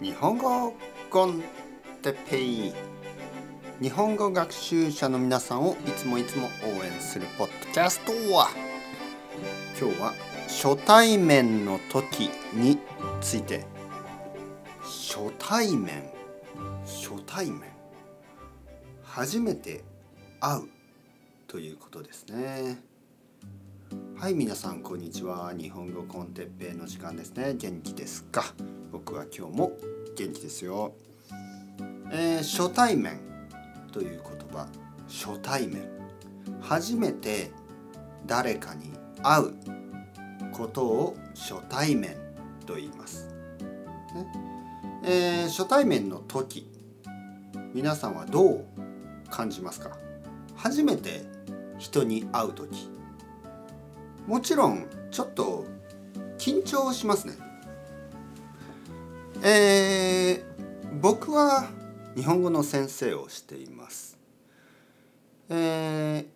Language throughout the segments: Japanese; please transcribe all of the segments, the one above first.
日本語コンテペイ。日本語学習者の皆さんをいつもいつも応援するポッドキャストは今日は初対面の時について。初対面？初対面？初めて会うということですね。はい皆さんこんにちは。日本語コンテッペイの時間ですね。元気ですか？僕は今日も元気ですよ、えー、初対面という言葉。初対面。初めて誰かに会うことを初対面と言います、ね。えー、初対面の時皆さんはどう感じますか？初めて人に会う時。もちろんちょっと緊張しますね。えー、僕は日本語の先生をしています。え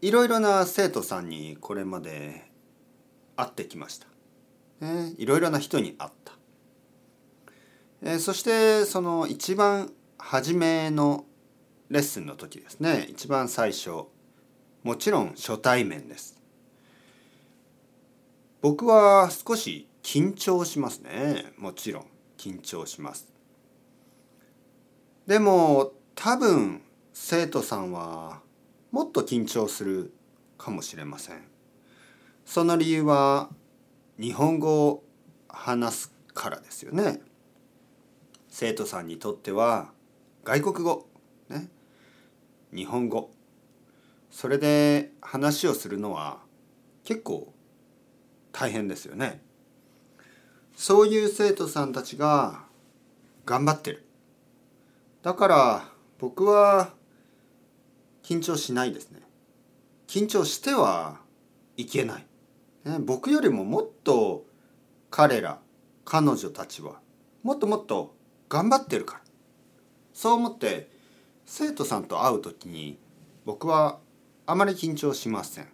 ー、いろいろな生徒さんにこれまで会ってきました、ね、いろいろな人に会った、えー、そしてその一番初めのレッスンの時ですね。一番最初。もちろん初対面です。僕は少し緊張しますね。もちろん。緊張します。でも多分生徒さんはもっと緊張するかもしれません。その理由は日本語を話すからですよね。生徒さんにとっては外国語ね。日本語。それで話をするのは結構大変ですよね。そういう生徒さんたちが頑張ってる。だから僕は緊張しないですね。緊張してはいけない。ね、僕よりももっと彼ら彼女たちはもっともっと頑張ってるからそう思って生徒さんと会う時に僕はあまり緊張しません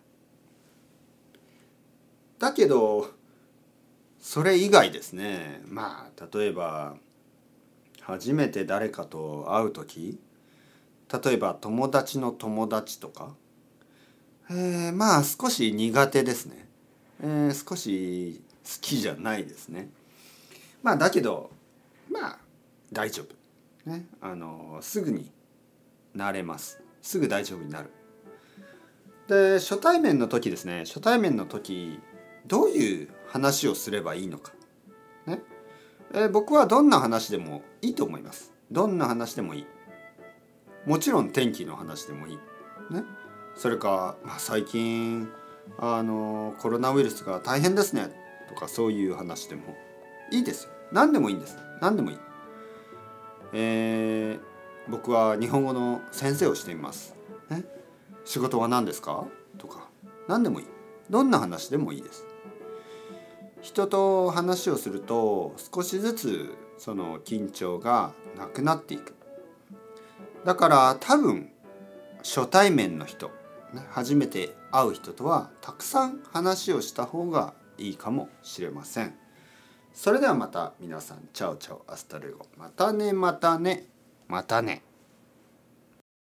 だけどそれ以外ですね。まあ例えば初めて誰かと会う時例えば友達の友達とか、えー、まあ少し苦手ですね、えー、少し好きじゃないですね。まあだけどまあ大丈夫、ね、あのすぐになれます。すぐ大丈夫になる。で初対面の時ですね。初対面の時どういう話をすればいいのか、ね。えー、僕はどんな話でもいいと思います。どんな話でもいい。もちろん天気の話でもいい、ね、それか、まあ、最近あのコロナウイルスが大変ですね。とかそういう話でもいいですよ。何でもいいんです。何でもいい。えー、僕は日本語の先生をしています、ね、仕事は何ですか？とか。何でもいい。どんな話でもいいです。人と話をすると少しずつその緊張がなくなっていく。だから多分初対面の人初めて会う人とはたくさん話をした方がいいかもしれません。それではまた皆さん Ciao ciao hasta luego。またねまたね。またね。